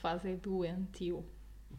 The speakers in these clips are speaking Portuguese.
fazes é doentio.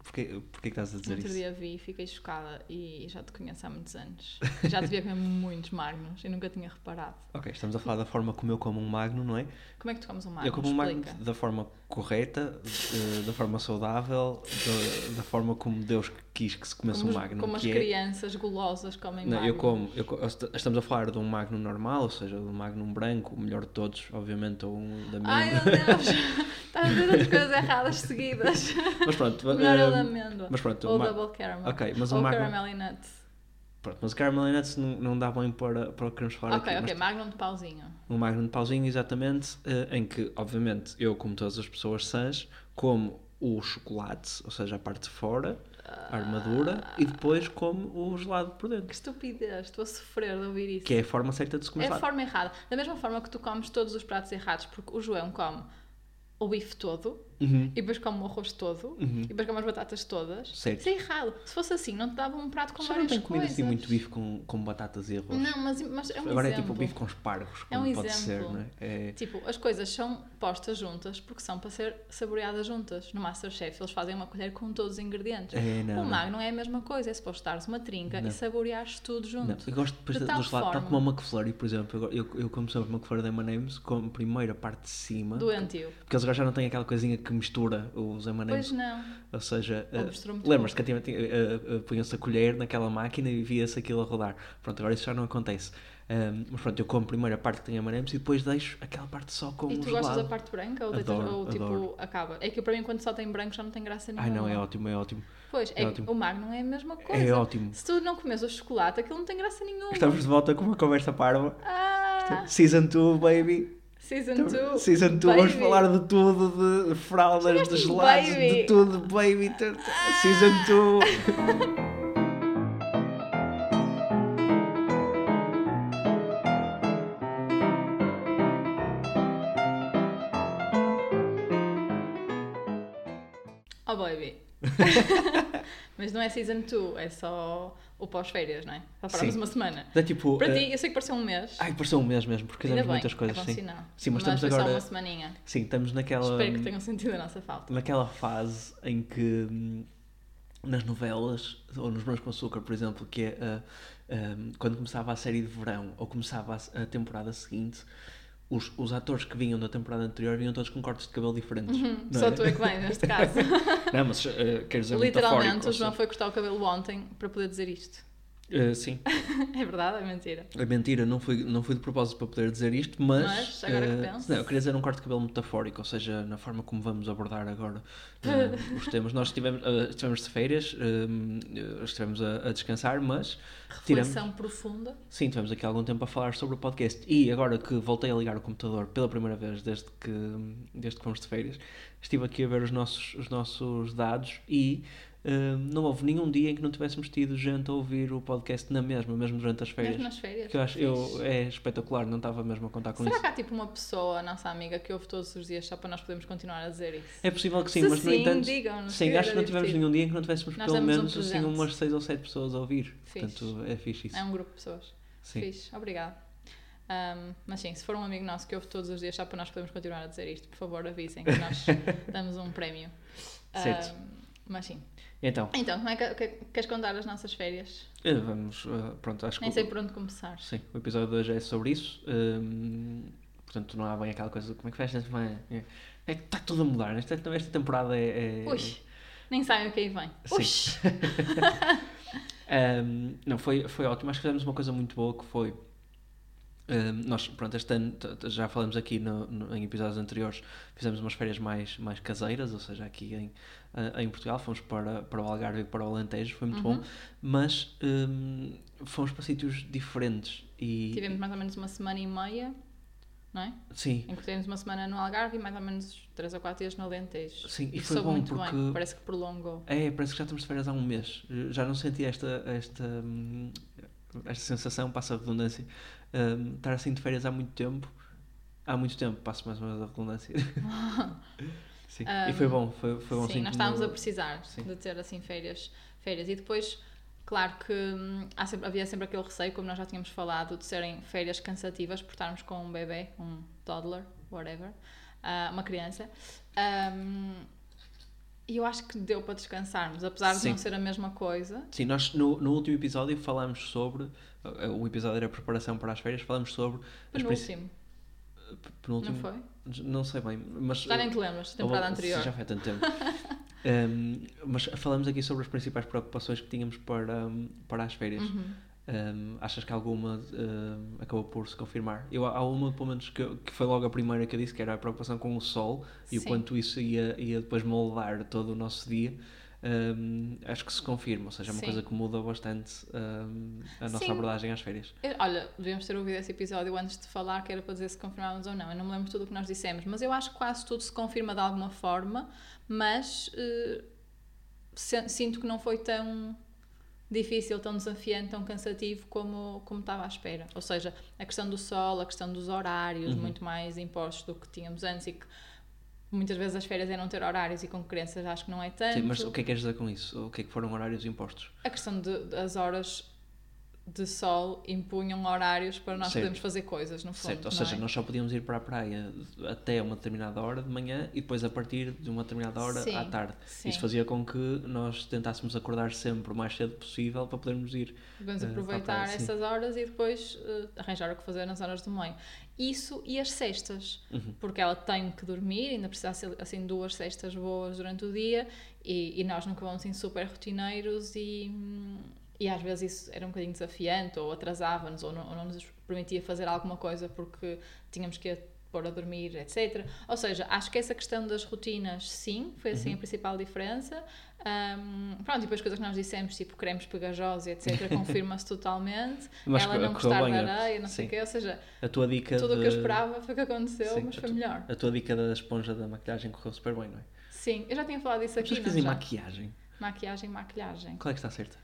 Porquê, porquê que estás a dizer Outro isso? dia vi e fiquei chocada e já te conheço há muitos anos. Já te vi a comer muitos magnos e nunca tinha reparado. Ok, estamos a falar da forma como eu como um magno, não é? Como é que tu comes um magno? eu como um magno Explica. da forma correta, eh, da forma saudável, da, da forma como Deus quis que se comesse Como, um magno. como as é- crianças golosas comem Não, magno. eu como, eu estamos a falar de um magno normal, ou seja, de um magno branco, o melhor de todos, obviamente, ou um da minha. Ai meu Deus! Estás a dizer as coisas erradas seguidas. Mas pronto, O melhor é o eh, da amêndoa. mas pronto, Ou o ma- double caramel. Ok, mas o Ou magno- caramel e nuts. pronto, mas o caramel and nuts não, não dá bem para, para o que queremos falar Ok, aqui. ok. mas Magnum de pauzinho. um magno de pauzinho, exatamente, eh, em que, obviamente, eu, como todas as pessoas sãs, como o chocolate, ou seja, a parte de fora, a armadura, e depois como o gelado por Que dentro. estupidez. Estou a sofrer de ouvir isso. Que é a forma certa de se É comer a forma errada. Da mesma forma que tu comes todos os pratos errados, porque o João come o bife todo, Uhum. e depois come o arroz todo, Uhum. e depois come as batatas todas. Certo. Isso é errado. Se fosse assim, não te dava um prato com Já não várias tenho comido coisas. assim muito bife com, com batatas e arroz. Não, mas, mas é um Agora é exemplo. tipo bife com espargos, É um como ser, exemplo. não é? É- Tipo, as coisas são postas juntas porque são para ser saboreadas juntas. No Masterchef eles fazem uma colher com todos os ingredientes. É, não, o não. Magnum é a mesma coisa, é suposto dares uma trinca Não. e saboreares tudo junto. Não, eu gosto depois De de, tal do gelado, tal forma. como a McFlurry, por exemplo. Eu, eu, eu como sempre McFlurry da M&M's, como primeiro a parte de cima, Doentio. porque eles agora já não têm aquela coisinha que mistura os Pois M&M's. não. Ou seja, eh, muito lembras-te que antigamente uh, punha-se a colher naquela máquina e via-se aquilo a rodar. Pronto, agora isso já não acontece. Ahm, mas pronto, eu como primeiro a parte que tem M&M's e depois deixo aquela parte só com E o tu gelado. gostas da parte branca ou, Adoro, ou tipo adoro. acaba? É que para mim quando só tem branco já não tem graça nenhuma. Ai não, é ótimo, é ótimo. Pois, é é que ótimo. o Magnum é a mesma coisa. É ótimo. Se tu não comes o chocolate, aquilo não tem graça nenhuma. Estamos de volta com uma conversa parva. Ah, Season 2, baby. Season 2. Season 2, vamos falar de tudo, de fraldas, de gelados, baby. de tudo, baby. t- Season 2. Oh baby. Mas não é Season 2, é só o pós-férias, não é? Só paramos Sim. uma semana. É tipo. Para eh, ti, eu sei que pareceu um mês. Ai, pareceu um mês mesmo, porque fizemos muitas coisas, é bom sim. sinal. Sim, mas mas estamos agora- só uma semaninha. Sim, estamos naquela. Espero que tenham sentido a nossa falta. naquela fase em que hum, nas novelas, ou nos Brancos com Açúcar, por exemplo, que é hum, quando começava a série de verão ou começava a, a temporada seguinte, os, os atores que vinham da temporada anterior vinham todos com cortes de cabelo diferentes. Uhum. Só é? tu é que vem, neste caso. Não, mas uh, quero dizer Literalmente, o João foi cortar o cabelo ontem para poder dizer isto. Uh, sim, É verdade, é mentira. é mentira, não fui, não fui de propósito para poder dizer isto, mas. Mas, agora que uh, penso. Não, eu queria dizer um corte de cabelo metafórico, ou seja, na forma como vamos abordar agora uh, os temas. Nós estivemos, uh, estivemos de férias, uh, estivemos a, a descansar, mas. tiramos- Reflexão profunda. Sim, tivemos aqui algum tempo a falar sobre o podcast e agora que voltei a ligar o computador pela primeira vez desde que, desde que fomos de férias, estive aqui a ver os nossos, os nossos dados e não houve nenhum dia em que não tivéssemos tido gente a ouvir o podcast na mesma, mesmo durante as férias. Mesmo nas férias. Que eu acho eu, é espetacular, não estava mesmo a contar com Será isso. que há tipo uma pessoa, nossa amiga, que ouve todos os dias só para nós podermos continuar a dizer isso? É possível que sim, Se mas no sim, entanto. digam-nos, Sim, acho que não tivemos nenhum dia em que não tivéssemos Nós pelo damos um menos assim umas 6 ou 7 pessoas a ouvir. Fixe. Portanto, é fixe isso. É um grupo de pessoas. Sim. Fixe, obrigado. Ahm, mas sim, se for um amigo nosso que ouve todos os dias só para nós podermos continuar a dizer isto, por favor avisem que nós damos um prémio. Certo. Ahm, mas sim. Então, Então, como é que, que- queres contar as nossas férias? eh, vamos. eh, pronto, acho que. Nem sei por onde começar. Sim, o episódio de hoje é sobre isso. hum, portanto, não há bem aquela coisa de como é que faz esta semana. É, é que está tudo a mudar. Esta, esta temporada é. é- Ui, nem sabem o que aí vem. Sim. Hum, não, foi, foi ótimo. Acho que fizemos uma coisa muito boa que foi. Nós, pronto, este ano já falamos aqui no- no- em episódios anteriores, fizemos umas férias mais, mais caseiras, ou seja, aqui em, ah, em Portugal, fomos para, para o Algarve e para o Alentejo, foi muito Uhum. bom, mas hum, fomos para sítios diferentes e Tivemos mais ou menos uma semana e meia, não é? sim, Em que tivemos uma semana no Algarve e mais ou menos 3 ou 4 dias no Alentejo. Sim, e Isso foi bom muito porque- bem, parece que prolongou. É, parece que já estamos de férias há um mês. Já não senti esta, esta, hum, esta sensação, passa a redundância, hum, estar assim de férias há muito tempo. Há muito tempo, passo mais ou menos a redundância. Sim. e foi bom, foi, foi bom Sim, sim, nós como- estávamos a precisar Sim. de ter assim férias, férias. E depois, claro que hum, sempre- havia sempre aquele receio, como nós já tínhamos falado, de serem férias cansativas por estarmos com um bebê, um toddler, whatever, ah, uma criança. Hum, E eu acho que deu para descansarmos, apesar de Sim. não ser a mesma coisa. Sim, nós no, no último episódio falámos sobre. eh, O episódio era a preparação para as férias, falámos sobre. as princi- Penúltimo, Penúltimo. não foi? Não sei bem, mas. Já nem te lembras, temporada Ou- anterior. Já foi tanto tempo. Um, mas falamos aqui sobre as principais preocupações que tínhamos para, um, para as férias. Uhum. Um, achas que alguma um, acabou por se confirmar? Eu, há uma, pelo menos, que, que foi logo a primeira que eu disse, que era a preocupação com o sol e o Sim. quanto isso ia, ia depois moldar todo o nosso dia. Um, acho que se confirma, ou seja, é uma Sim. coisa que muda bastante um, a nossa Sim. abordagem às férias. Eu- Olha, devíamos ter ouvido esse episódio antes de falar, que era para dizer se confirmávamos ou não. Eu não me lembro tudo o que nós dissemos, mas eu acho que quase tudo se confirma de alguma forma, mas se- sinto que não foi tão difícil, tão desafiante, tão cansativo como, como estava à espera. Ou seja, a questão do sol, a questão dos horários, Uhum. muito mais impostos do que tínhamos antes e que muitas vezes as férias eram ter horários e com crianças acho que não é tanto. Sim, mas o que é que queres dizer com isso? O que é que foram horários impostos? A questão das horas de sol impunham horários para nós Certo. podermos fazer coisas, no fundo. Certo, ou seja, é? nós só podíamos ir para a praia até uma determinada hora de manhã e depois a partir de uma determinada hora Sim, à tarde. sim. Isso fazia com que nós tentássemos acordar sempre o mais cedo possível para podermos ir. Vamos eh, aproveitar praia, essas horas e depois eh, arranjar o que fazer nas horas do meio. Isso e as cestas, Uhum. porque ela tem que dormir, ainda precisa ser assim duas cestas boas durante o dia e, e nós nunca vamos assim super rotineiros e, hum, e às vezes isso era um bocadinho desafiante ou atrasava-nos ou não, ou não nos permitia fazer alguma coisa porque tínhamos que pôr a dormir, etc. Ou seja, acho que essa questão das rotinas, sim, foi assim Uhum. a principal diferença. Um, pronto, e depois coisas que nós dissemos, tipo cremes pegajosos, etc., confirma-se totalmente. Mas Ela não gostar de é? areia, não sei Sim. o quê, ou seja, A tua dica tudo o de... que eu esperava foi o que aconteceu, Sim, mas foi tu- melhor. A tua dica da esponja da maquilhagem correu super bem, não é? Sim, eu já tinha falado disso As aqui, não dizem maquiagem. Maquiagem, maquilhagem. Qual é que está certa?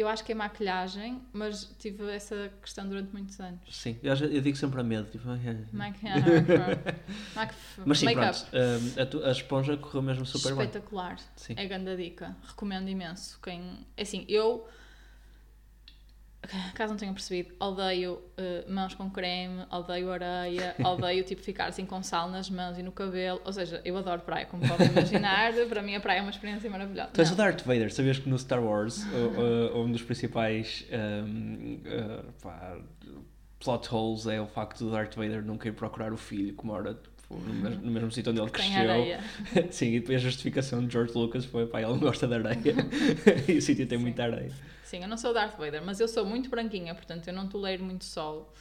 Eu acho que é maquilhagem, mas tive essa questão durante muitos anos. Sim, eu, eu digo sempre a medo. Tipo, Maquilhagem. Mac... mas sim, pronto. hum, a, tu- a esponja correu mesmo super bem. Espetacular. É grande a dica. Recomendo imenso. Quem... é Assim, eu, caso não tenham percebido, odeio eh, mãos com creme, odeio areia, odeio tipo ficar assim com sal nas mãos e no cabelo. Ou seja, eu adoro praia, como podem imaginar. Para mim a praia é uma experiência maravilhosa. Tu és o Darth Vader, sabias que no Star Wars o- o- um dos principais hum, uh, pá, plot holes é o facto do Darth Vader nunca ir procurar o filho que mora tipo, no, mesmo, no mesmo sítio onde ele cresceu. Sim, e depois a justificação de George Lucas foi pá, ele não gosta de areia e o sítio tem Sim. muita areia. Sim, eu não sou Darth Vader, mas eu sou muito branquinha, portanto eu não tolero muito sol.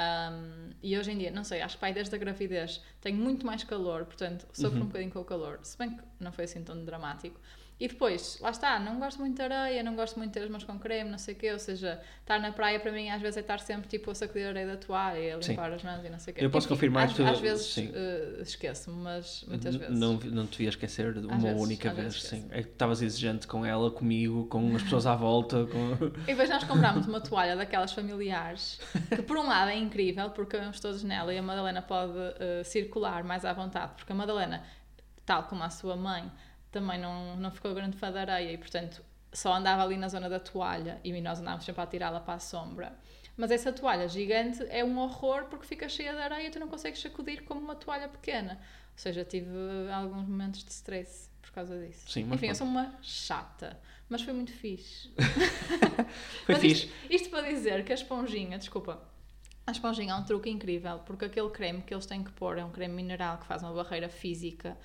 Um, e hoje em dia, não sei, acho que pai, desde a gravidez tenho muito mais calor, portanto sofro Uhum. um bocadinho com o calor, se bem que não foi assim tão dramático. E depois, lá está, não gosto muito de areia, não gosto muito de ter as mãos com creme, não sei o quê, ou seja, estar na praia para mim às vezes é estar sempre tipo a sacudir a areia da toalha, a Sim. limpar as mãos e não sei o quê. Eu posso confirmar às, que- às vezes sim. eh, esqueço-me, mas muitas vezes. Não, não te devia esquecer de uma vezes, única às vez, vezes sim. É que estavas exigente com ela, comigo, com as pessoas à volta. Com... E depois nós comprámos uma toalha daquelas familiares, que por um lado é incrível, porque vamos todos nela e a Madalena pode eh, circular mais à vontade, porque a Madalena, tal como a sua mãe, também não, não ficou grande fã da areia e, portanto, só andava ali na zona da toalha e nós andávamos sempre a tirá-la para a sombra. Mas essa toalha gigante é um horror porque fica cheia de areia e tu não consegues sacudir como uma toalha pequena. Ou seja, tive alguns momentos de stress por causa disso. Sim, mas Enfim, eu pronto. sou uma chata, mas foi muito fixe. Foi Mas fixe. Isto, isto para dizer que a esponjinha, desculpa, a esponjinha é um truque incrível, porque aquele creme que eles têm que pôr é um creme mineral que faz uma barreira física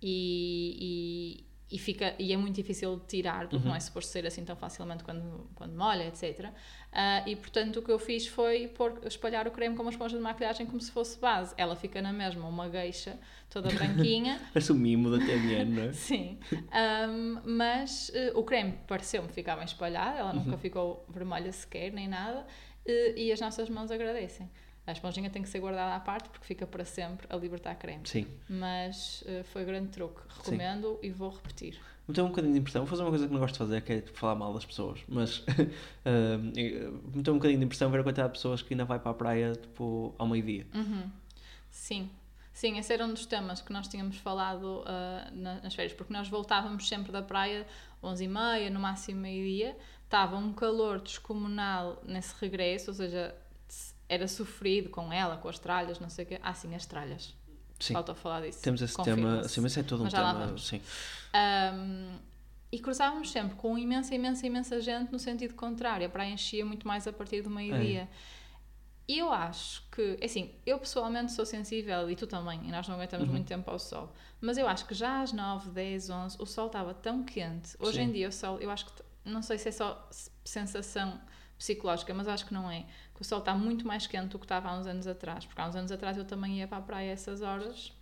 e, e, e fica, e é muito difícil de tirar, porque Uhum. não é suposto ser assim tão facilmente quando, quando molha, etc. Ah, e portanto o que eu fiz foi pôr, espalhar o creme com uma esponja de maquilhagem como se fosse base. Ela fica na mesma, uma gueixa toda branquinha. Parece o mimo da TMN, não é? Sim, Ahm, mas eh, o creme pareceu-me ficar bem espalhado, ela nunca ficou vermelha sequer, nem nada, eh, e as nossas mãos agradecem. A esponjinha tem que ser guardada à parte porque fica para sempre a libertar creme. Sim. Mas eh, foi grande truque, recomendo e vou repetir. Me tem um bocadinho de impressão. Vou fazer uma coisa que não gosto de fazer, que é falar mal das pessoas. Mas um, me tem um bocadinho de impressão ver a quantidade de pessoas que ainda vai para a praia tipo, ao meio-dia. Uhum. Sim. Sim, esse era um dos temas que nós tínhamos falado na- nas férias, porque nós voltávamos sempre da praia 11h30, no máximo meio-dia, estava um calor descomunal nesse regresso, ou seja, era sofrido com ela, com as tralhas, não sei o quê. Ah, sim, as tralhas. Sim. Falta falar disso. Temos esse tema, sim, mas é todo um Mas tema, sim. Um, e cruzávamos sempre com imensa, imensa, imensa gente no sentido contrário. A praia enchia muito mais a partir do meio-dia. É. E eu acho que, assim, eu pessoalmente sou sensível e tu também, e nós não aguentamos Uhum. muito tempo ao sol. Mas eu acho que já às 9, 10, 11 o sol estava tão quente. Hoje Sim. em dia o sol, eu acho que, não sei se é só sensação psicológica, mas acho que não é. Que o sol está muito mais quente do que estava há uns anos atrás. Porque há uns anos atrás eu também ia para a praia a essas horas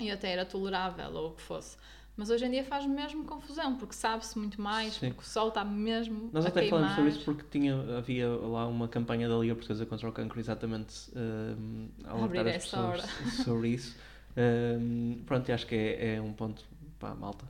e até era tolerável ou o que fosse. Mas hoje em dia faz mesmo confusão, porque sabe-se muito mais, Sim. porque o sol está mesmo Nós a até queimar. falamos sobre isso porque tinha, havia lá uma campanha da Liga Portuguesa contra o Cancro exatamente um, a Abrir alertar as pessoas hora. sobre isso. Um, pronto, e acho que é, é um ponto, pá, malta.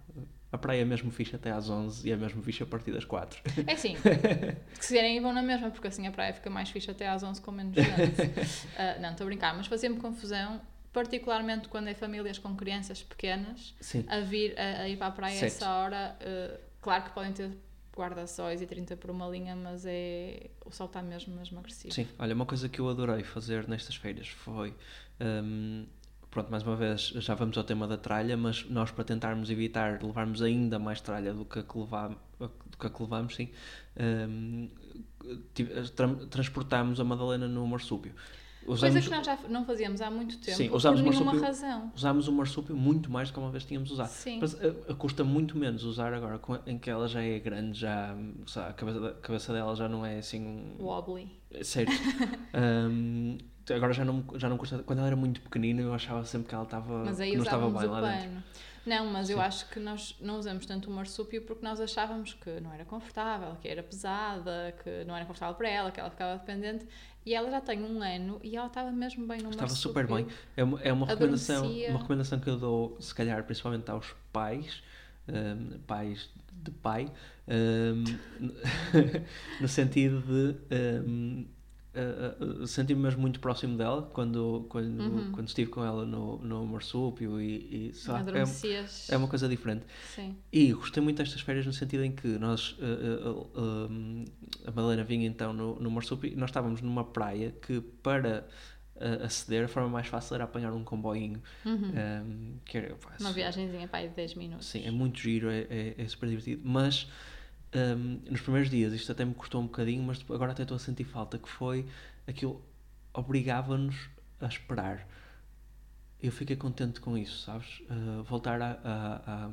A praia é mesmo fixe até às 11 e é mesmo fixe a partir das 4. É que se vierem vão na mesma, porque assim a praia fica mais fixe até às 11 com menos gente. Ah, não, estou a brincar, mas fazia-me confusão, particularmente quando é famílias com crianças pequenas, Sim. a vir a, a ir para a praia a Certo. essa hora. ah, claro que podem ter guarda-sóis e 30 por uma linha, mas é o sol está mesmo, mesmo agressivo. Sim, olha, uma coisa que eu adorei fazer nestas feiras foi. hum, pronto, mais uma vez, já vamos ao tema da tralha, mas nós, para tentarmos evitar levarmos ainda mais tralha do que a que, levam- do que, a que levamos, sim, hum, tive- tra- transportámos a Madalena no marsúpio. Coisa Usamos, que nós já não fazíamos há muito tempo, Sim, por usámos nenhuma marsúpio- razão. usámos o marsúpio muito mais do que uma vez tínhamos usado. Sim. Mas eh, custa muito menos usar agora, em que ela já é grande, já, sabe, a, cabeça, a cabeça dela já não é assim um- Wobbly. Certo. Ahm, agora já não, já não custa. Quando ela era muito pequenina, eu achava sempre que ela estava. Mas aí não estava bem lá dentro. pano. Não, mas eu Sim. acho que nós não usamos tanto o marsúpio porque nós achávamos que não era confortável, que era pesada, que não era confortável para ela, que ela ficava dependente. E ela já tem um ano e ela estava mesmo bem no Estava marsúpio. super bem. É uma, é uma recomendação, Adormecia. uma recomendação que eu dou, se calhar, principalmente aos pais, ahm, pais de pai, ahm, no sentido de ahm, a- a- sentir-me mesmo muito próximo dela quando, quando, Uhum. quando estive com ela no, no marsúpio e, e lá, é, é uma coisa diferente. Sim. E gostei muito destas férias no sentido em que nós, eh, eh, eh, a Madalena vinha então no, no Marsúpio e nós estávamos numa praia que para eh, aceder a forma mais fácil era apanhar um comboinho. Uhum. ehm, que era, Uma viagemzinha para aí de 10 minutos. Sim, é muito giro, é, é, é super divertido. Mas ehm, nos primeiros dias, isto até me custou um bocadinho, mas agora até estou a sentir falta, que foi aquilo obrigava-nos a esperar. Eu fiquei contente com isso, sabes? Eh, voltar a, a, a,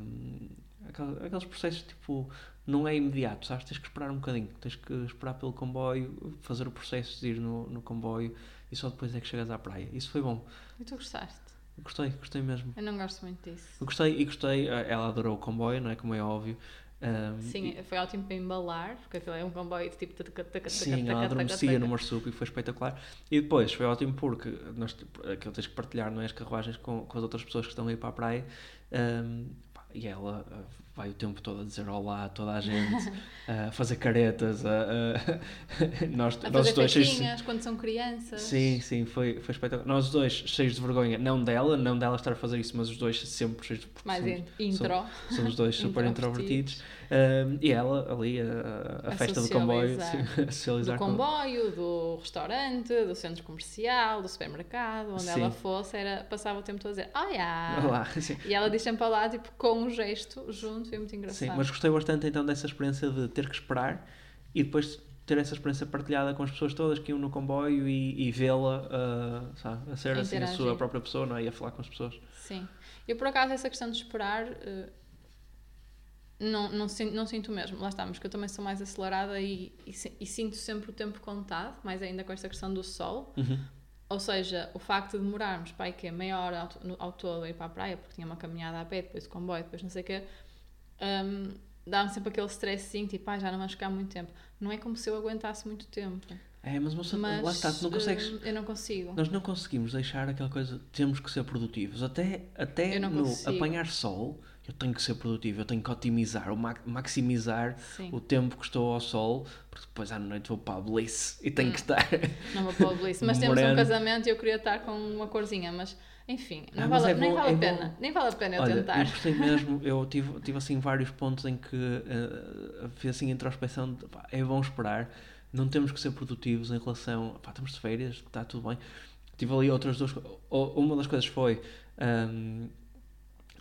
aqueles processos tipo não é imediato, sabes? Tens que esperar um bocadinho, tens que esperar pelo comboio, fazer o processo de ir no, no comboio e só depois é que chegas à praia. Isso foi bom. E tu gostaste? Gostei, gostei mesmo. Eu não gosto muito disso. Eu Gostei e gostei, eh, ela adorou o comboio, não é? Como é óbvio. Um, Sim, foi ótimo para embalar, porque aquilo é um comboio de tipo. taca, Sim, ela adormecia no marsúpio e foi espetacular. E depois foi ótimo porque nós, tipo, aquilo tens que partilhar não é, as carruagens com, com as outras pessoas que estão aí para a praia. Um, e ela uh, vai o tempo todo a dizer olá a toda a gente, a fazer caretas, a, a- nós, A nós fazer dois cheios- festinhas quando são crianças. Sim, sim, foi, foi espetacular. Nós dois cheios de vergonha, não dela, não dela estar a fazer isso, mas os dois sempre cheios de Mais somos- in- intro. Somos dois super Introvertidos. Um, e ela ali, a, a festa do comboio, sim, a socializar Do com- comboio, do restaurante, do centro comercial, do supermercado, onde Sim. ela fosse, era, passava o tempo todo a dizer! Olá. E ela diz sempre olá, tipo, com um gesto junto, foi muito engraçado. Sim, mas gostei bastante então dessa experiência de ter que esperar e depois ter essa experiência partilhada com as pessoas todas que iam no comboio e, e vê-la uh, a ser assim a sua própria pessoa, não é? E a falar com as pessoas. Sim. Eu, por acaso, essa questão de esperar, eh, não, não, sin- não sinto mesmo. Lá estamos, que eu também sou mais acelerada e, e, e sinto sempre o tempo contado, mais ainda com esta questão do sol. Uhum. Ou seja, o facto de demorarmos para que é meia hora ao, no- ao todo a ir para a praia, porque tinha uma caminhada a pé, depois o comboio, depois não sei o quê, hum, dá-me sempre aquele stressinho, tipo, ah, já não vamos ficar muito tempo. Não é como se eu aguentasse muito tempo. É, mas, moça, Mas lá está, tu não consegues. hum, eu não consigo. Nós não conseguimos deixar aquela coisa, temos que ser produtivos. Até, até no consigo. apanhar sol, eu tenho que ser produtivo, eu tenho que otimizar, ou ma- maximizar Sim. o tempo que estou ao sol, porque depois à noite vou para a Bliss e tenho que estar. Não vou para o Bliss. Mas temos um casamento e eu queria estar com uma corzinha, mas enfim, não Ah, mas vale, é nem bom- vale é a bom. pena. Nem vale a pena eu Olha, tentar. eu gostei mesmo, eu tive, tive assim vários pontos em que uh, fiz assim introspeção, de, pá, é bom esperar, não temos que ser produtivos em relação, pá, estamos de férias, está tudo bem. Tive ali outras duas, uma das coisas foi Um,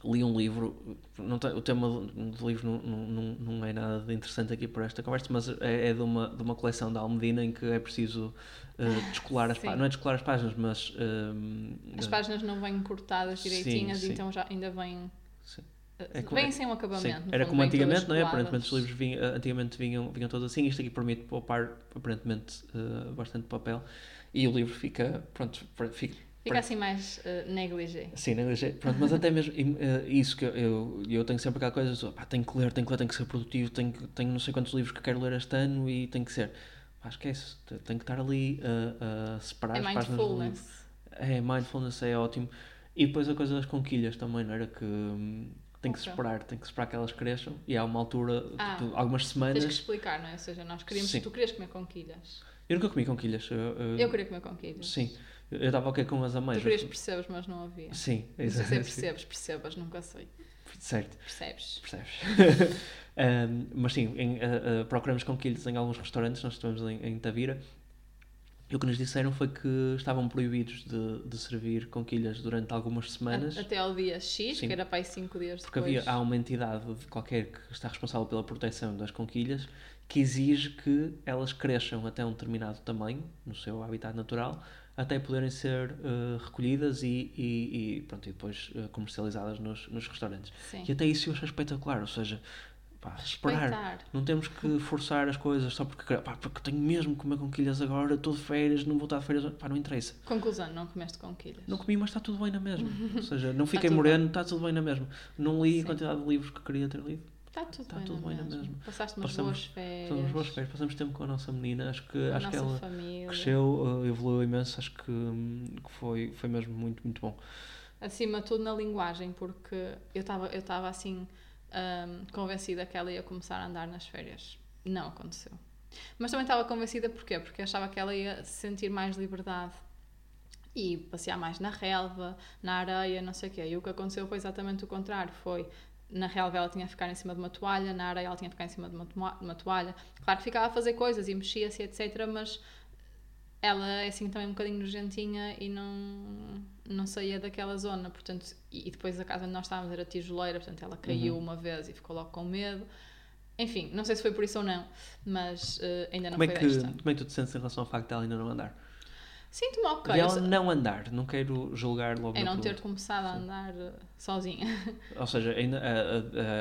li um livro, não tem, o tema do, livro não, não, não, é nada de interessante aqui para esta conversa, mas é, é de, uma, de uma coleção da Almedina em que é preciso uh, descolar as páginas, não é descolar as páginas, mas... Uh, as páginas não vêm cortadas direitinhas, sim, sim. então já ainda vêm... Sim. É como, vem sem um acabamento. Era como antigamente, não é? Aparentemente os livros vinham, antigamente vinham, vinham todos assim. Isto aqui permite poupar aparentemente uh, bastante papel e o livro fica, pronto, fica, Fica assim mais uh, negligé. Sim, negligé. Pronto, mas até mesmo uh, isso que eu, eu tenho sempre aquela coisa, pá, tenho que ler, tenho que ler, tenho que ser produtivo, tenho, tenho não sei quantos livros que quero ler este ano e tem que ser. Pá, esquece, tenho que estar ali a, a separar é as páginas do livro. É, mindfulness é ótimo. E depois a coisa das conquilhas também, não era? Que hum, tem que okay. esperar, tem que esperar que elas cresçam e há uma altura, ah, tipo, algumas semanas. Tens que explicar, não é? Ou seja, nós queríamos, Sim. tu querias comer conquilhas. Eu nunca comi conquilhas. Eu, eu, eu queria comer conquilhas. Sim. Eu estava ok com as ameixas. Tu querias percebes, mas não havia. Sim, exato. Sei se percebes, percebas, nunca sei. Certo. Percebes. Percebes. um, mas sim, em, uh, uh, procuramos conquilhas em alguns restaurantes, nós estivemos em, em Tavira. E o que nos disseram foi que estavam proibidos de, de servir conquilhas durante algumas semanas. Até ao dia X, sim. que era para aí 5 dias Porque depois. havia, há uma entidade qualquer que está responsável pela proteção das conquilhas que exige que elas cresçam até um determinado tamanho, no seu habitat natural, até poderem ser uh, recolhidas e, e, e, pronto, e depois uh, comercializadas nos, nos restaurantes. Sim. E até isso eu achei espetacular, ou seja, pá, esperar. Não temos que forçar as coisas só porque, pá, porque tenho mesmo que comer conquilhas agora, estou de férias, não vou estar de férias, pá, não interessa. Conclusão, não comeste conquilhas? Não comi, mas está tudo bem na mesma. ou seja, não fiquei moreno, está tudo bem na mesma. Não li Sim. a quantidade de livros que queria ter lido. Está tudo, está bem, tudo bem na mesma. Passaste umas passamos, boas férias. Passamos boas férias, passamos tempo com a nossa menina. Acho que, a acho que ela família. cresceu, uh, evoluiu imenso. Acho que, hum, que foi, foi mesmo muito, muito bom. Acima de tudo na linguagem, porque eu estava eu tava assim um, convencida que ela ia começar a andar nas férias. Não aconteceu. Mas também estava convencida porquê? Porque achava que ela ia sentir mais liberdade e passear mais na relva, na areia, não sei o quê. E o que aconteceu foi exatamente o contrário. Foi na relva ela tinha que ficar em cima de uma toalha, na areia ela tinha que ficar em cima de uma, toalha. Claro que ficava a fazer coisas e mexia-se, etc. Mas ela é assim também um bocadinho nojentinha e não, não saía daquela zona. Portanto, e, e depois a casa onde nós estávamos era tijoleira, portanto ela caiu uhum. uma vez e ficou logo com medo. Enfim, não sei se foi por isso ou não, mas uh, ainda não como foi é que, desta. Como é que tu te sentes em relação ao facto de ela ainda não andar? Sinto-me ok. De ela não andar, não quero julgar logo. É não ter começado a andar Sim. sozinha. Ou seja, ainda,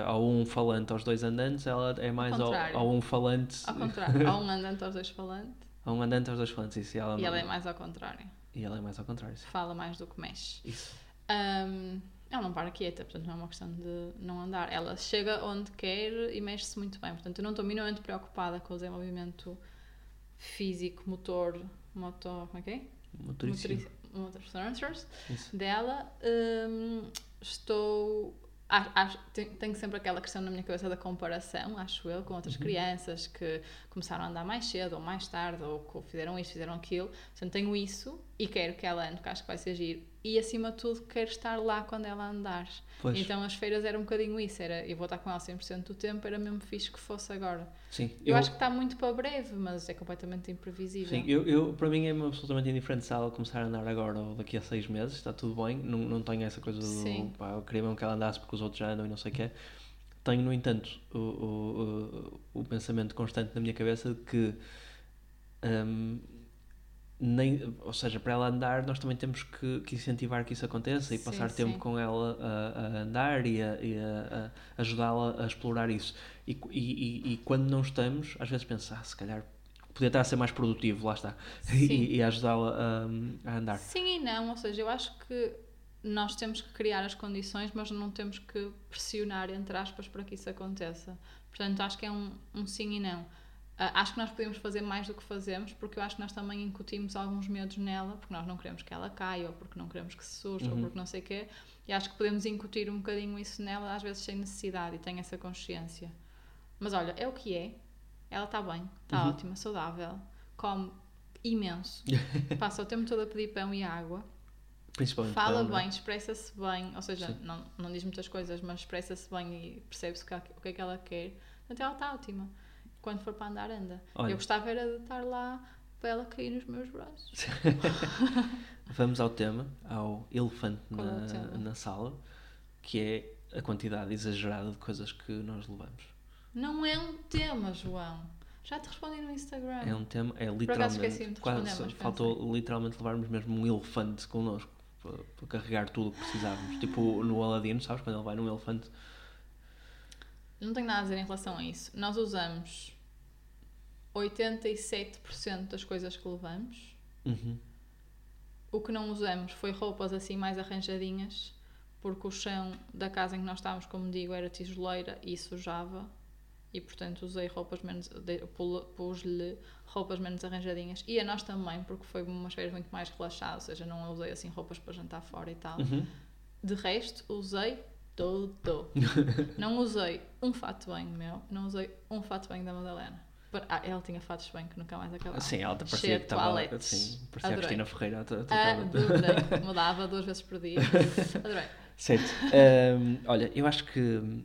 ao um falante aos dois andantes, ela é mais ao, ao, um falante. Ao contrário, ao um andante aos dois falantes. Ao um andante aos dois falantes, isso. E ela, e ela é mais ao contrário. E ela é mais ao contrário. Sim. Fala mais do que mexe. Isso. Um, ela não para quieta, portanto não é uma questão de não andar. Ela chega onde quer e mexe-se muito bem. Portanto, eu não estou minimamente preocupada com o desenvolvimento físico, motor, motor, como é que é? motorista dela. Um, estou. Acho, tenho sempre aquela questão na minha cabeça da comparação, acho eu, com outras uhum. crianças que começaram a andar mais cedo ou mais tarde, ou que fizeram isto, fizeram aquilo. Portanto, tenho isso e quero que ela ande, porque acho que vai ser giro e acima de tudo quero estar lá quando ela andar. Pois. Então as feiras eram um bocadinho isso, era eu vou estar com ela 100% do tempo, era mesmo fixe que fosse agora. Sim. Eu, eu acho que está muito para breve, mas é completamente imprevisível. Sim, eu, eu, para mim é absolutamente indiferente se ela começar a andar agora ou daqui a seis meses, está tudo bem, não, não tenho essa coisa do Sim. pá, eu queria mesmo que ela andasse porque os outros já andam e não sei o quê. Tenho, no entanto, o, o, o, o pensamento constante na minha cabeça de que um, nem, ou seja, para ela andar, nós também temos que, que incentivar que isso aconteça e sim, passar sim. tempo com ela a, a andar e a, a, a ajudá-la a explorar isso. E, e, e, quando não estamos, às vezes pensar, ah, se calhar podia estar a ser mais produtivo, lá está, e, e ajudá-la a, a andar. Sim e não, ou seja, eu acho que nós temos que criar as condições, mas não temos que pressionar, entre aspas, para que isso aconteça. Portanto, acho que é um, um sim e não. Uh, acho que nós podemos fazer mais do que fazemos, porque eu acho que nós também incutimos alguns medos nela, porque nós não queremos que ela caia, ou porque não queremos que se surja, uhum. ou porque não sei o quê. E acho que podemos incutir um bocadinho isso nela, às vezes sem necessidade, e tem essa consciência. Mas olha, é o que é. Ela está bem, está uhum. ótima, saudável, come imenso, passa o tempo todo a pedir pão e água. Principalmente Fala pão, bem, é? expressa-se bem, ou seja, não, não diz muitas coisas, mas expressa-se bem e percebe-se o que é que ela quer. Portanto, ela está ótima quando for para andar, anda. Olha. Eu gostava era de estar lá para ela cair nos meus braços. Vamos ao tema, ao elefante é na, na sala, que é a quantidade exagerada de coisas que nós levamos. Não é um tema, João. Já te respondi no Instagram. É um tema, é literalmente, quase, faltou literalmente levarmos mesmo um elefante connosco para, para carregar tudo o que precisávamos. tipo no Aladino, sabes, quando ele vai num elefante. Não tenho nada a dizer em relação a isso. Nós usamos 87% das coisas que levamos. Uhum. O que não usamos foi roupas assim mais arranjadinhas, porque o chão da casa em que nós estávamos, como digo, era tijoleira e sujava. E portanto usei roupas menos. Pus-lhe roupas menos arranjadinhas. E a nós também, porque foi umas férias muito mais relaxadas, ou seja, não usei assim roupas para jantar fora e tal. Uhum. De resto, usei tudo. não usei um fato de banho meu, não usei um fato de banho da Madalena. Ah, ela tinha fatos de banho que nunca mais acabavam. Sim, ela parecia Cheia que estava. toaletes. Sim, parecia a Adorei. Cristina Ferreira a de- Adorei. Mudava duas vezes por dia. Adorei. Certo. Ahm, olha, eu acho que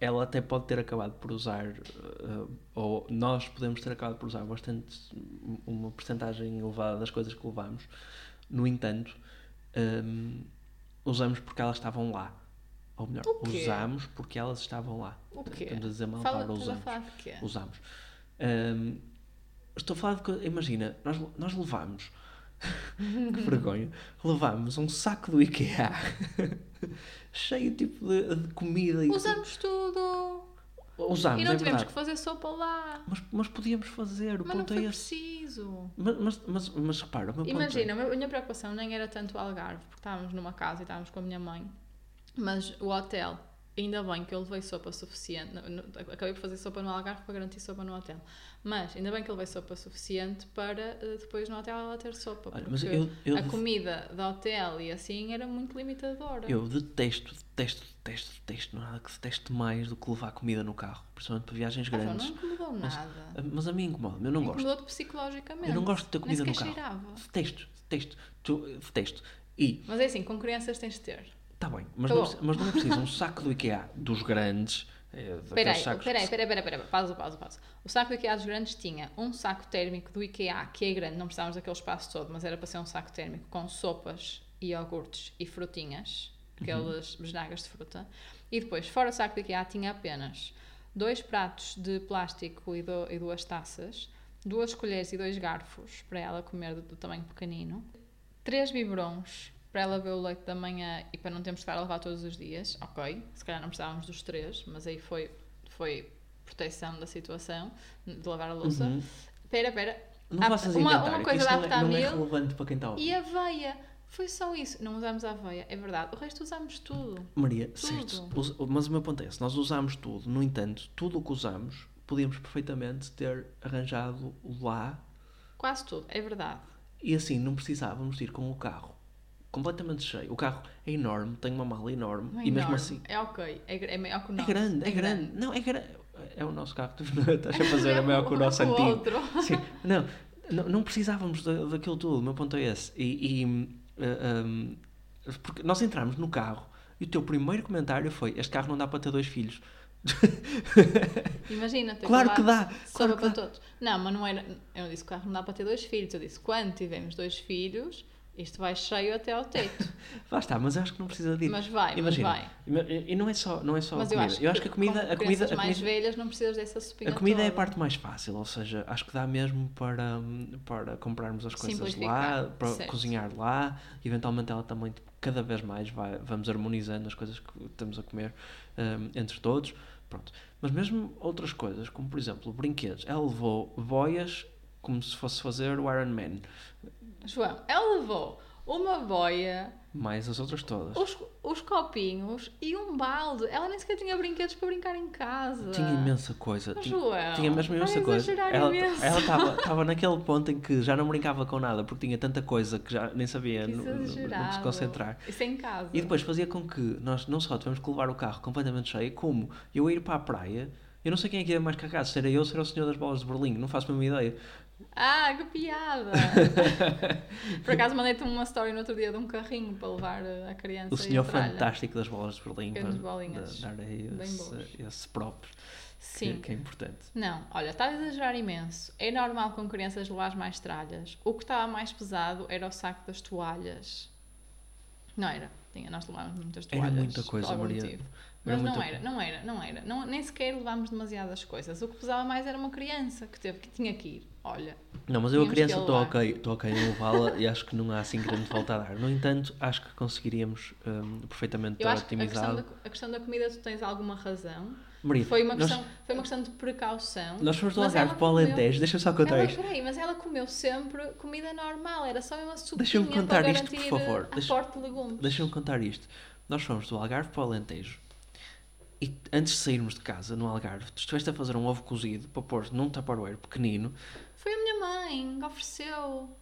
ela até pode ter acabado por usar, ah, ou nós podemos ter acabado por usar bastante, uma porcentagem elevada das coisas que levamos. No entanto, ahm, usamos porque elas estavam lá. Ou melhor, usamos porque elas estavam lá. O quê? Estamos a dizer mal Fala, para usamos. falar de quê? Usamos. Ahm, estou a falar de coisa. Imagina, nós, nós levamos. que vergonha. Levámos um saco do IKEA cheio tipo de, de comida e Usamos tudo. Usámos, e não é tivemos verdade. que fazer sopa lá. Mas, mas podíamos fazer, o Mas não ponto foi é esse. preciso. Mas, mas, mas, mas repara, o meu ponto Imagina, a minha- a minha preocupação nem era tanto o Algarve, porque estávamos numa casa e estávamos com a minha mãe, mas o hotel, ainda bem que eu levei sopa suficiente. acabei por fazer sopa no Algarve para garantir sopa no hotel. Mas ainda bem que eu levei sopa suficiente para eh, depois no hotel ela ter sopa. Olha, Porque eu, eu, a comida do hotel e assim era muito limitadora. eu detesto, detesto, detesto, detesto, não há nada que detesto mais do que levar comida no carro, principalmente para viagens Ah, grandes. não incomodou Mas- nada. Mas a mim incomoda, eu não gosto. Incomodou-te psicologicamente. Eu não gosto de ter comida no carro. cheirava. Detesto, detesto, detesto. E Mas é assim, com crianças tens de ter. Está bem, mas Tá não, mas não é preciso um saco do IKEA dos grandes. É, Espera aí, sacos espera aí, que se- espera aí, espera aí, espera aí, pausa, pausa, pausa. O saco do IKEA dos grandes tinha um saco térmico do IKEA, que é grande, não precisávamos daquele espaço todo, mas era para ser um saco térmico com sopas e iogurtes e frutinhas, aquelas besnagas de fruta. E depois, fora o saco do IKEA, tinha apenas dois pratos de plástico e, do- e duas taças, duas colheres e dois garfos para ela comer do, do tamanho pequenino, três biberons para ela beber o leite da manhã e para não termos de estar a levar todos os dias, ok, se calhar não precisávamos dos três, mas aí foi, foi proteção da situação, de lavar a louça. Uhum. Espera, espera. Não Há- faças uma- uma que coisa da não é, não é Aptamil relevante para quem está a ouvir. E aveia, foi só isso. Não usámos a aveia, é verdade. O resto usámos tudo. Maria, Tudo. certo, mas o meu ponto é esse, nós usámos tudo, no entanto, tudo o que usamos, podíamos perfeitamente ter arranjado lá Quase tudo, é verdade. e assim não precisávamos ir com o carro completamente cheio. O carro é enorme, tem uma mala enorme Não é e mesmo assim É ok, é, é maior que o é nosso. grande, é grande. Não, é grande. É o nosso carro, tu estás a fazer, é maior que o nosso o antigo. outro. Sim, não, não, não precisávamos da, daquilo tudo, o meu ponto é esse. E, e, eh, um, porque nós entramos no carro e o teu primeiro comentário foi: Este carro não dá para ter dois filhos. Imagina, ter Claro que dá, claro que para dá. todos. Não, mas não era. Eu não disse que o carro não dá para ter dois filhos. Eu disse quando tivermos dois filhos, isto vai cheio até ao teto. Lá está, mas eu acho que não precisa de ir. Mas vai, Imagina, mas vai. E não é só, não é só Mas a eu comida. acho, que a comida, com a comida, crianças a mais comida, velhas não precisas dessa sopinha a comida é a toda. parte mais fácil, ou seja, acho que dá mesmo para, para comprarmos as coisas lá, para certo. cozinhar lá, eventualmente ela também cada vez mais vai, vamos harmonizando as coisas que estamos a comer hum, entre todos, pronto. Mas mesmo outras coisas, como por exemplo brinquedos, ela levou boias como se fosse fazer o Iron Man, João, ela levou uma boia, mais as outras todas. os, os copinhos e um balde. Ela nem sequer tinha brinquedos para brincar em casa. Tinha imensa coisa. Mas, João, tinha mesmo imensa coisa. Ela estava naquele ponto em que já não brincava com nada porque tinha tanta coisa que já nem sabia no, no- no se concentrar. Isso é em casa. E depois fazia com que nós não só tivemos que levar o carro completamente cheio, como eu ir para a praia, eu não sei quem é que ia mais carregado, se era eu ou se era o senhor das bolas de Berlim, não faço a mesma ideia. Ah, que piada! Por acaso mandei-te uma story no outro dia de um carrinho para levar a criança. O senhor fantástico das bolas de Berlim. Para- bolinhas. da- Dar esse, esse próprio. Sim. Que, que é importante. Não, olha, estás a exagerar imenso. É normal com crianças levar mais tralhas. O que estava mais pesado era o saco das toalhas. Não era. Tinha, nós levávamos muitas Era toalhas. muita coisa, Maria. motivo. Era Mas não muita era, não era, não era. Não, nem sequer levámos demasiadas coisas. O que pesava mais era uma criança que teve que tinha que ir. Olha, Não, mas eu a criança estou ok, em levá-la e acho que não há assim grande volta a dar. No entanto, acho que conseguiríamos hum, perfeitamente eu estar acho que a questão, otimizado. da, a questão da comida tu tens alguma razão. Maria, Foi uma nós, questão, foi uma questão de precaução. nós fomos do Algarve para o Alentejo, deixa-me só contar Ela, isto. peraí, mas ela comeu sempre comida normal, era só uma sopinha Deixa-me contar para isto, por favor. a Deixa- aporte de legumes. Deixa-me contar isto. Nós fomos do Algarve para o Alentejo e antes de sairmos de casa no Algarve, tu estiveste a fazer um ovo cozido para pôr num tupperware pequenino. Foi a minha mãe que ofereceu.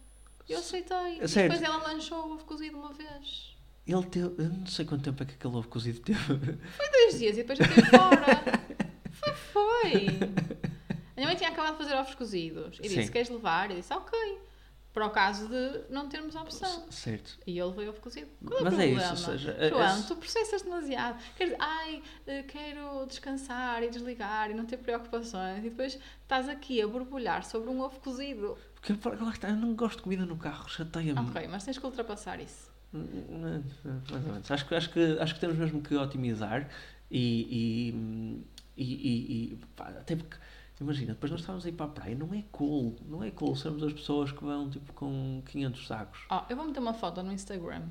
Eu aceitei. E sério? depois ela lanchou o ovo cozido uma vez. Ele teve, eu não sei quanto tempo é que aquele ovo cozido teve. Foi dois dias e depois eu tive fora. foi, foi. A minha mãe tinha acabado de fazer ovos cozidos e Sim. disse: Queres levar? Eu disse: Ok. Para o caso de não termos opção. certo. E ele veio ovo cozido. Qual é o Mas é problema? isso, ou seja, é- João, é- tu processas demasiado. Quer dizer, ai, eh, quero descansar e desligar e não ter preocupações. E depois estás aqui a borbulhar sobre um ovo cozido. Porque eu não gosto de comida no carro, chateia-me. Ok, mas tens que ultrapassar isso. Hum, Mais ou menos. Acho que, acho, que, acho que temos mesmo que otimizar e. e, e, e- e, pá, até porque, imagina, depois nós estávamos a ir para a praia, não é cool, não é cool sermos as pessoas que vão tipo com 500 sacos. Ó, eu vou meter uma foto no Instagram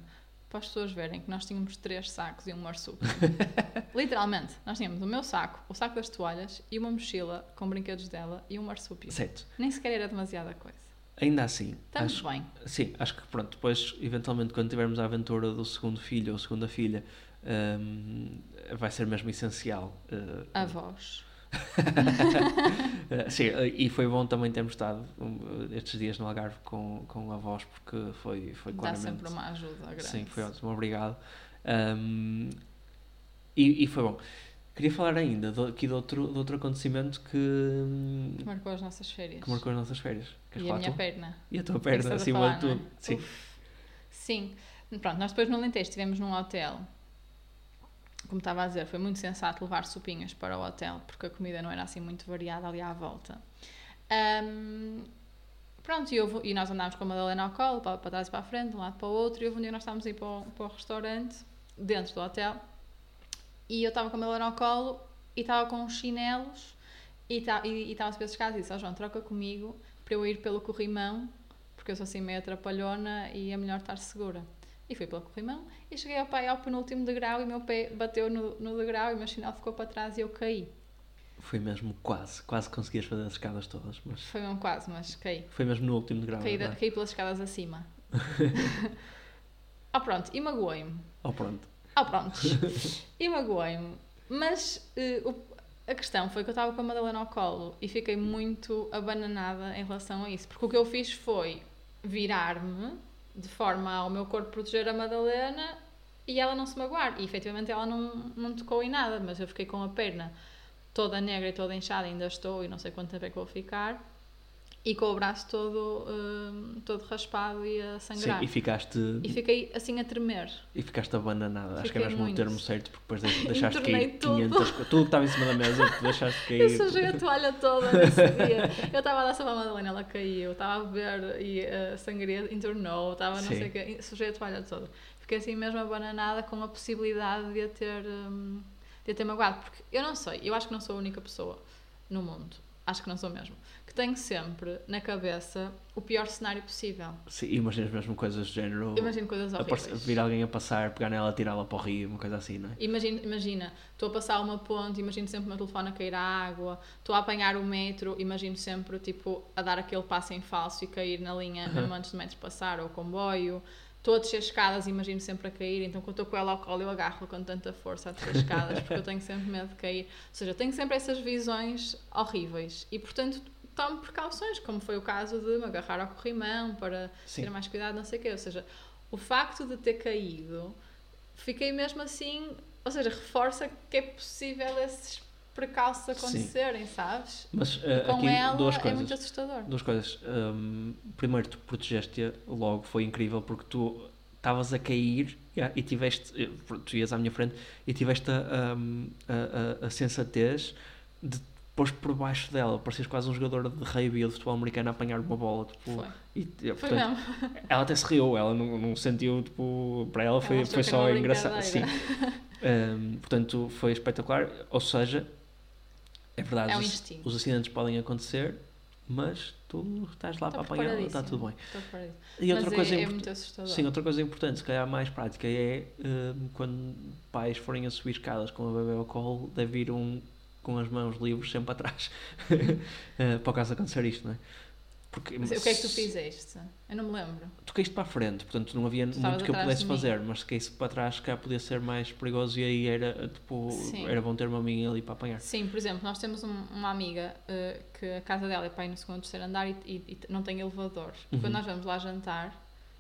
para as pessoas verem que nós tínhamos três sacos e um marsupio. Literalmente, nós tínhamos o meu saco, o saco das toalhas e uma mochila com brinquedos dela e um marsupio. Certo. Nem sequer era demasiada coisa. Ainda assim, Estamos acho, bem. sim, acho que pronto, depois, eventualmente, quando tivermos a aventura do segundo filho ou segunda filha, hum, vai ser mesmo essencial. uh, Avós. Uh, sim, e foi bom também termos estado estes dias no Algarve com, com avós, porque foi, foi Dá claramente. sempre uma ajuda grande. Sim, foi ótimo, obrigado. Um, e, e foi bom. Queria falar ainda do- aqui de outro, de outro acontecimento que, Que marcou as nossas férias. que marcou as nossas férias. Queres e a minha tu? perna. E a tua perna, a acima de tudo. Sim. Sim. Pronto, nós depois no Alentejo estivemos num hotel. Como estava a dizer, foi muito sensato levar sopinhas para o hotel, porque a comida não era assim muito variada ali à volta. Ahm, pronto, e, eu e nós andámos com a Madalena ao colo, para, para trás e para a frente, de um lado para o outro, e houve um dia nós estávamos a ir para o, para o restaurante, dentro do hotel, e eu estava com a Madalena ao colo, e estava com uns chinelos, e ta- estava a subir as escadas e disse, ó João, troca comigo, para eu ir pelo corrimão, porque eu sou assim meio atrapalhona e é melhor estar segura. E fui pelo corrimão e cheguei ao pai ao penúltimo degrau e meu pé bateu no, no degrau e o meu chinelo ficou para trás e eu caí. Foi mesmo quase, quase conseguias fazer as escadas todas, mas Foi mesmo quase, mas caí. foi mesmo no último degrau. Caí, é? caí pelas escadas acima. ah pronto, e magoei-me. Oh, pronto. Ah pronto, e magoei-me. Mas eh, o- a questão foi que eu estava com a Madalena ao colo e fiquei muito abananada em relação a isso. Porque o que eu fiz foi virar-me de forma ao meu corpo proteger a Madalena e ela não se magoar. E efetivamente ela não, não tocou em nada, mas eu fiquei com a perna toda negra e toda inchada, ainda estou e não sei quanto tempo é que vou ficar. E com o braço todo, hum, todo raspado e a sangrar. Sim, e ficaste, E fiquei assim a tremer. e ficaste abananada. Acho que Fiquei mesmo muito. termo certo, porque depois deix- deixaste cair tudo. 500 co- Tudo que estava em cima da mesa, deixaste cair. Eu sujei a toalha toda nesse dia. Eu estava a dar sopa à Madalena, ela caiu. Estava a beber e a sangria entornou. Estava não Sim. sei o quê. Sujei a toalha toda. Fiquei assim mesmo abananada com a possibilidade de a ter, hum, de a ter magoado. Porque eu não sei, eu acho que não sou a única pessoa no mundo. Acho que não sou mesmo. Que tenho sempre na cabeça o pior cenário possível. Sim, imaginas mesmo coisas do género. Imagino coisas horríveis. vir alguém a passar, pegar nela, tirá-la para o rio, uma coisa assim, não é? Imagina, imagina, estou a passar uma ponte, imagino sempre o meu telefone a cair à água, estou a apanhar o metro, imagino sempre tipo a dar aquele passo em falso e cair na linha mesmo antes do metro passar, ou o comboio. Estou a descer escadas e imagino sempre a cair, então quando estou com ela ao colo eu agarro com tanta força a descer escadas porque eu tenho sempre medo de cair. Ou seja, tenho sempre essas visões horríveis e portanto tomo precauções, como foi o caso de me agarrar ao corrimão para Sim. ter mais cuidado, não sei o quê. Ou seja, o facto de ter caído, fiquei mesmo assim, ou seja, reforça que é possível esses precalços acontecerem, sabes? Mas uh, Com aqui ela duas é coisas. muito assustador. Duas coisas. Um, primeiro, tu protegeste logo, foi incrível porque tu estavas a cair yeah, e tiveste, eh, tu ias à minha frente e tiveste a, um, a, a, a sensatez de pôs por baixo dela, parecias quase um jogador de rugby ou de futebol americano a apanhar uma bola. Tipo, Foi. E, Foi portanto, mesmo. ela até se riu, ela não, não sentiu, tipo, para ela foi, Ela foi só engraçado. Sim. Um, portanto, foi espetacular. Ou seja, é verdade, É um os, acidentes podem acontecer, mas tu estás lá Estou para apanhar, está tudo bem. E outra Mas coisa é, é muito. Sim, outra coisa importante, se calhar mais prática, é um, quando pais forem a subir escadas com a bebê ao colo, deve ir um com as mãos livres sempre atrás uh, para o caso acontecer isto, não é? Porque, Mas o que é que tu fizeste? Eu não me lembro. Tu caíste para a frente, portanto não havia estavas muito que eu pudesse fazer, mas se caísse para trás, calhar podia ser mais perigoso e aí era, tipo, Sim. era bom ter-me a mim ali para apanhar. Sim, por exemplo, nós temos um- uma amiga eh, que a casa dela é para ir no segundo terceiro andar e, e- e não tem elevador. Uhum. Quando nós vamos lá jantar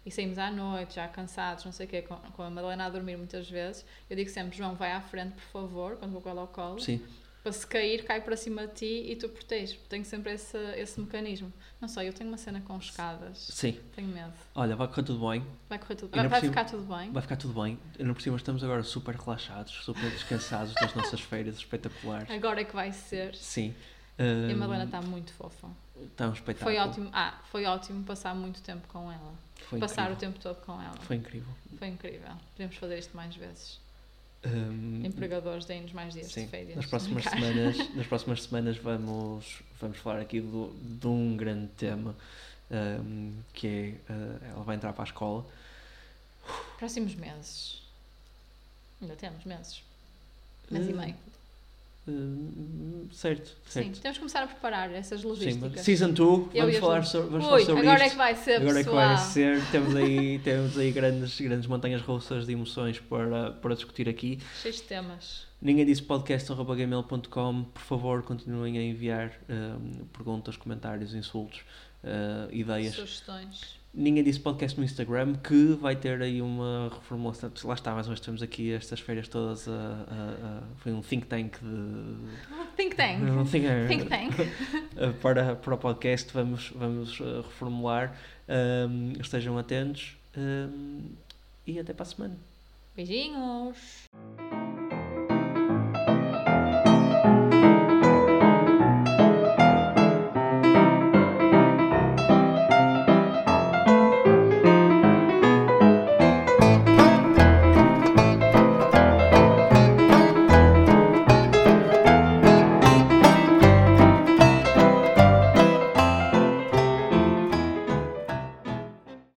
e saímos à noite, já cansados, não sei o quê, com, com a Madalena a dormir muitas vezes, eu digo sempre, João, vai à frente, por favor, quando vou com ela ao colo, Sim, para se cair, cai para cima de ti e tu proteges. Tenho sempre esse, esse mecanismo. Não sei, eu tenho uma cena com escadas, sim. tenho medo. Olha, vai correr tudo bem, Vai correr tudo Vai, por cima- ficar tudo bem. vai ficar tudo bem. Ainda por cima estamos agora super relaxados, super descansados das nossas feiras espetaculares. Agora é que vai ser. Sim. E a Madalena está muito fofa. Está um espetáculo. Foi ótimo, ah, foi ótimo passar muito tempo com ela. Foi passar incrível. o tempo todo com ela. Foi incrível. Foi incrível. Podemos fazer isto mais vezes. Hum, Empregadores, deem-nos mais dias Sim, de férias. nas próximas semanas, nas próximas semanas vamos, vamos falar aqui do, de um grande tema hum, que é uh, ela vai entrar para a escola. Próximos meses. Ainda temos meses. Mês e Hum, meio. Certo, Sim, certo. temos que começar a preparar essas Sim, logísticas. mas season 2, Eu vamos falar, Ju. so, vamos Ui, falar sobre agora é isto. que vai ser, Agora é que pessoal. vai ser, temos aí, temos aí grandes, grandes montanhas russas de emoções para, para discutir aqui. Cheios de temas. Ninguém disse podcast.gmail.com. Por favor, continuem a enviar hum, perguntas, comentários, insultos, uh, ideias. Sugestões. Ninguém disse podcast no Instagram que vai ter aí uma reformulação. Lá está, ou menos temos aqui estas feiras todas. a- a- a- foi um think tank de. Think Tank. Um think, Think Tank. para, para o podcast. Vamos, vamos uh, reformular. Um, estejam atentos um, e até para a semana. Beijinhos.